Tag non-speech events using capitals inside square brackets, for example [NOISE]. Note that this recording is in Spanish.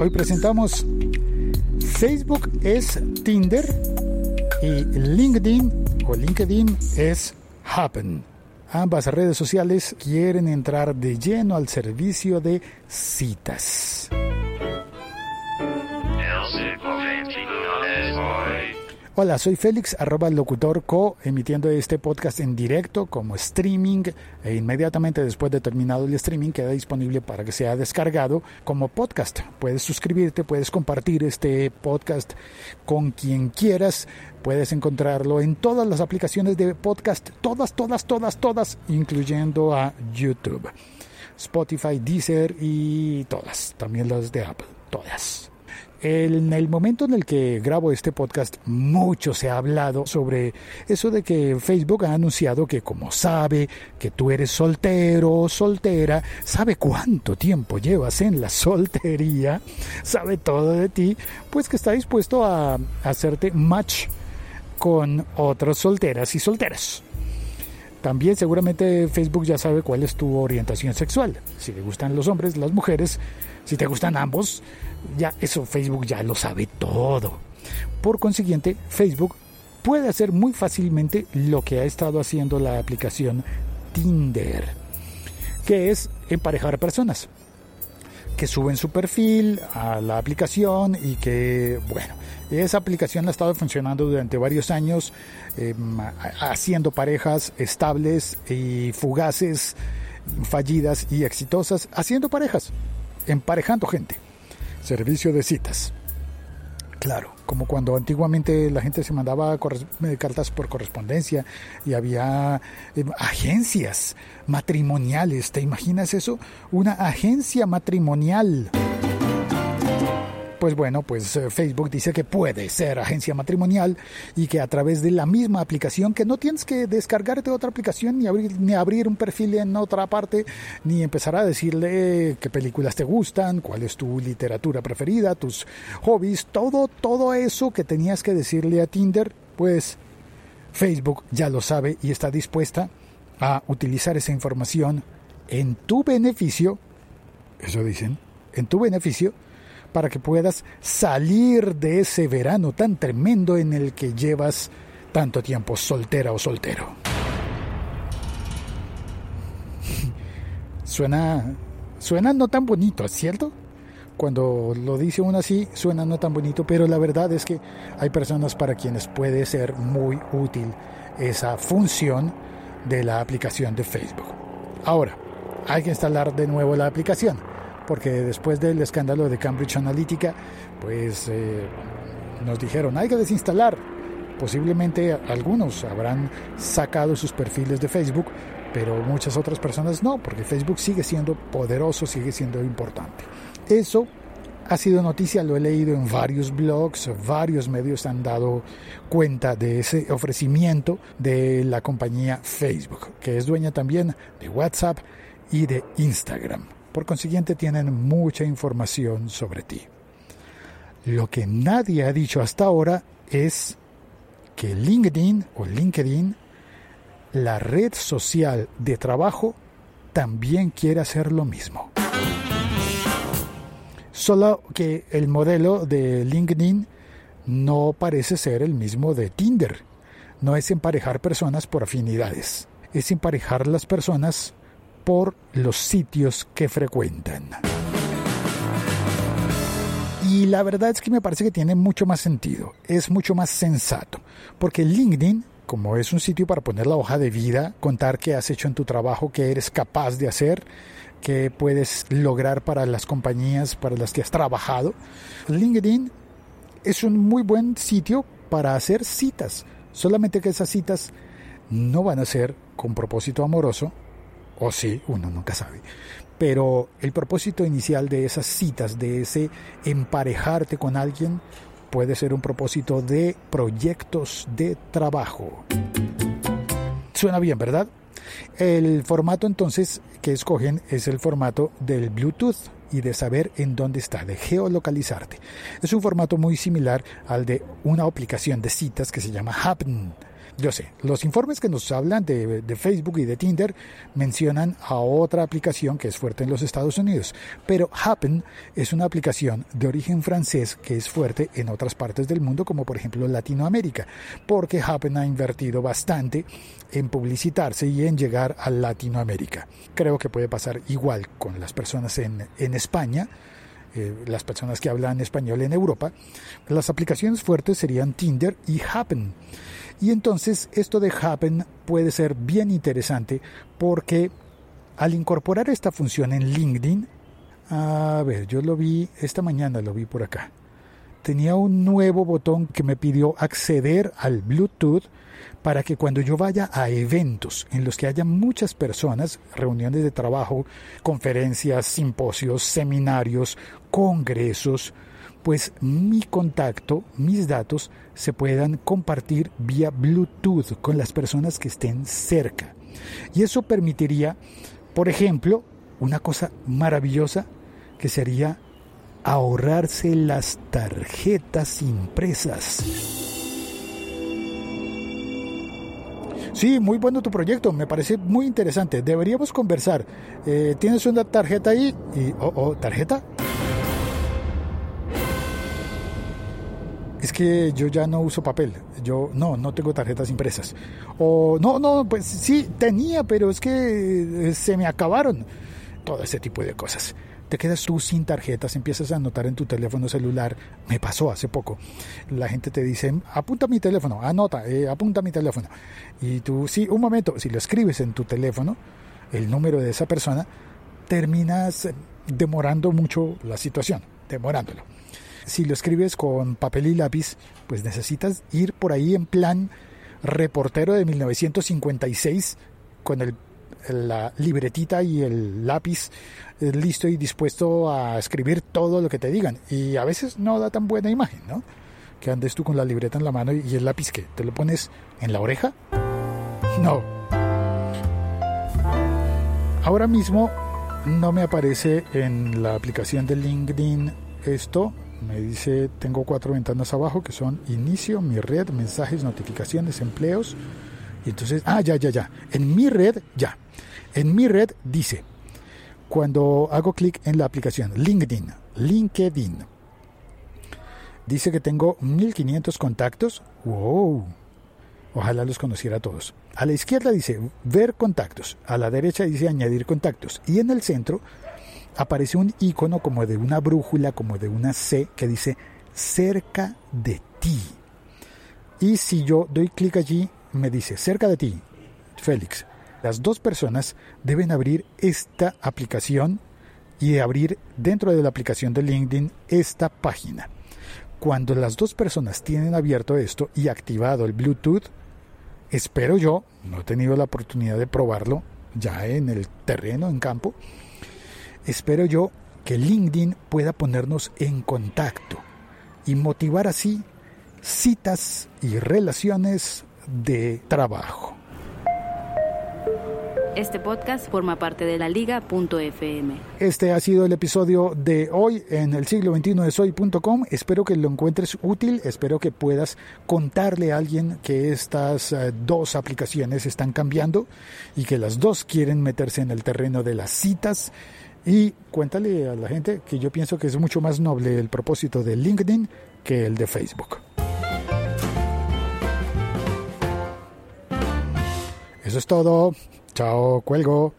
Hoy presentamos Facebook es Tinder y LinkedIn o LinkedIn es Happen. Ambas redes sociales quieren entrar de lleno al servicio de citas. Hola, soy Félix, arroba locutor co, emitiendo este podcast en directo como streaming e inmediatamente después de terminado el streaming queda disponible para que sea descargado como podcast. Puedes suscribirte, puedes compartir este podcast con quien quieras, puedes encontrarlo en todas las aplicaciones de podcast, todas, todas, todas, todas, incluyendo a YouTube, Spotify, Deezer y todas, también las de Apple, todas. En el momento en el que grabo este podcast, mucho se ha hablado sobre eso de que Facebook ha anunciado que como sabe que tú eres soltero o soltera, sabe cuánto tiempo llevas en la soltería, sabe todo de ti, pues que está dispuesto a hacerte match con otras solteras y solteras. También seguramente Facebook ya sabe cuál es tu orientación sexual. Si le gustan los hombres, las mujeres, si te gustan ambos, ya eso Facebook ya lo sabe todo. Por consiguiente, Facebook puede hacer muy fácilmente lo que ha estado haciendo la aplicación Tinder, que es emparejar personas que suben su perfil a la aplicación y que, bueno, esa aplicación ha estado funcionando durante varios años, em, haciendo parejas estables y fugaces, fallidas y exitosas, haciendo parejas, emparejando gente servicio de citas. Claro, como cuando antiguamente la gente se mandaba eh, cartas por correspondencia y había eh, agencias matrimoniales. ¿Te imaginas eso? Una agencia matrimonial pues bueno, pues eh, Facebook dice que puede ser agencia matrimonial y que a través de la misma aplicación, que no tienes que descargarte otra aplicación ni abrir, ni abrir un perfil en otra parte, ni empezar a decirle qué películas te gustan, cuál es tu literatura preferida, tus hobbies, todo, todo eso que tenías que decirle a Tinder, pues Facebook ya lo sabe y está dispuesta a utilizar esa información en tu beneficio, eso dicen, en tu beneficio, para que puedas salir de ese verano tan tremendo en el que llevas tanto tiempo soltera o soltero. [LAUGHS] Suena suena no tan bonito, ¿cierto? Cuando lo dice uno así, suena no tan bonito, pero la verdad es que hay personas para quienes puede ser muy útil esa función de la aplicación de Facebook. Ahora, hay que instalar de nuevo la aplicación porque después del escándalo de Cambridge Analytica, pues eh, nos dijeron, hay que desinstalar. Posiblemente algunos habrán sacado sus perfiles de Facebook, pero muchas otras personas no, porque Facebook sigue siendo poderoso, sigue siendo importante. Eso ha sido noticia, lo he leído en varios blogs, varios medios han dado cuenta de ese ofrecimiento de la compañía Facebook, que es dueña también de WhatsApp y de Instagram. Por consiguiente, tienen mucha información sobre ti. Lo que nadie ha dicho hasta ahora es que LinkedIn o LinkedIn, la red social de trabajo, también quiere hacer lo mismo. Solo que el modelo de LinkedIn no parece ser el mismo de Tinder. No es emparejar personas por afinidades, es emparejar las personas por los sitios que frecuentan. Y la verdad es que me parece que tiene mucho más sentido, es mucho más sensato, porque LinkedIn, como es un sitio para poner la hoja de vida, contar qué has hecho en tu trabajo, qué eres capaz de hacer, qué puedes lograr para las compañías para las que has trabajado, LinkedIn es un muy buen sitio para hacer citas, solamente que esas citas no van a ser con propósito amoroso, o sí, uno nunca sabe. Pero el propósito inicial de esas citas, de ese emparejarte con alguien, puede ser un propósito de proyectos de trabajo. Suena bien, ¿verdad? El formato entonces que escogen es el formato del Bluetooth y de saber en dónde está, de geolocalizarte. Es un formato muy similar al de una aplicación de citas que se llama Happen yo sé, los informes que nos hablan de, Facebook y de Tinder mencionan a otra aplicación que es fuerte en los Estados Unidos, pero Happen es una aplicación de origen francés que es fuerte en otras partes del mundo, como por ejemplo Latinoamérica, porque Happen ha invertido bastante en publicitarse y en llegar a Latinoamérica. Creo que puede pasar igual con las personas en España. Eh, las personas que hablan español en Europa, las aplicaciones fuertes serían Tinder y Happen. Y entonces esto de Happen puede ser bien interesante porque al incorporar esta función en LinkedIn, a ver, yo lo vi esta mañana, lo vi por acá. Tenía un nuevo botón que me pidió acceder al Bluetooth para que cuando yo vaya a eventos en los que haya muchas personas, reuniones de trabajo, conferencias, simposios, seminarios, congresos, pues mi contacto, mis datos se puedan compartir vía Bluetooth con las personas que estén cerca. Y eso permitiría, por ejemplo, una cosa maravillosa que sería ahorrarse las tarjetas impresas. Sí, muy bueno tu proyecto, me parece muy interesante. Deberíamos conversar. Eh, ¿Tienes una tarjeta ahí? Y, oh, oh, ¿Tarjeta? es que yo ya no uso papel, yo no, no tengo tarjetas impresas. O no, no, pues sí, tenía, pero es que eh, se me acabaron. Todo ese tipo de cosas. Te quedas tú sin tarjetas, empiezas a anotar en tu teléfono celular. Me pasó hace poco. La gente te dice, apunta mi teléfono, anota, eh, apunta mi teléfono. Y tú, sí, un momento, si lo escribes en tu teléfono, el número de esa persona, terminas demorando mucho la situación, demorándolo si lo escribes con papel y lápiz, pues necesitas ir por ahí en plan reportero de 1956 con el, la libretita y el lápiz eh, listo y dispuesto a escribir todo lo que te digan. Y a veces no da tan buena imagen, ¿no? Que andes tú con la libreta en la mano y el lápiz que te lo pones en la oreja. No. Ahora mismo no me aparece en la aplicación de LinkedIn esto, me dice, tengo cuatro ventanas abajo que son inicio, mi red, mensajes, notificaciones, empleos. Y entonces, ah, ya, ya, ya. En mi red, ya. En mi red dice, cuando hago clic en la aplicación LinkedIn, LinkedIn, dice que tengo 1500 contactos. ¡Wow! Ojalá los conociera todos. A la izquierda dice ver contactos. A la derecha dice añadir contactos. Y en el centro aparece un icono como de una brújula, como de una C, que dice cerca de ti. Y si yo doy clic allí, me dice cerca de ti, Félix. Las dos personas deben abrir esta aplicación y abrir dentro de la aplicación de LinkedIn esta página. Cuando las dos personas tienen abierto esto y activado el Bluetooth, espero yo, no he tenido la oportunidad de probarlo ya en el terreno, en campo, Espero yo que LinkedIn pueda ponernos en contacto y motivar así citas y relaciones de trabajo. Este podcast forma parte de la liga.fm. Este ha sido el episodio de hoy en el siglo XXI de soy.com. Espero que lo encuentres útil, espero que puedas contarle a alguien que estas eh, dos aplicaciones están cambiando y que las dos quieren meterse en el terreno de las citas y cuéntale a la gente que yo pienso que es mucho más noble el propósito de LinkedIn que el de Facebook. Eso es todo. Chao, cuelgo.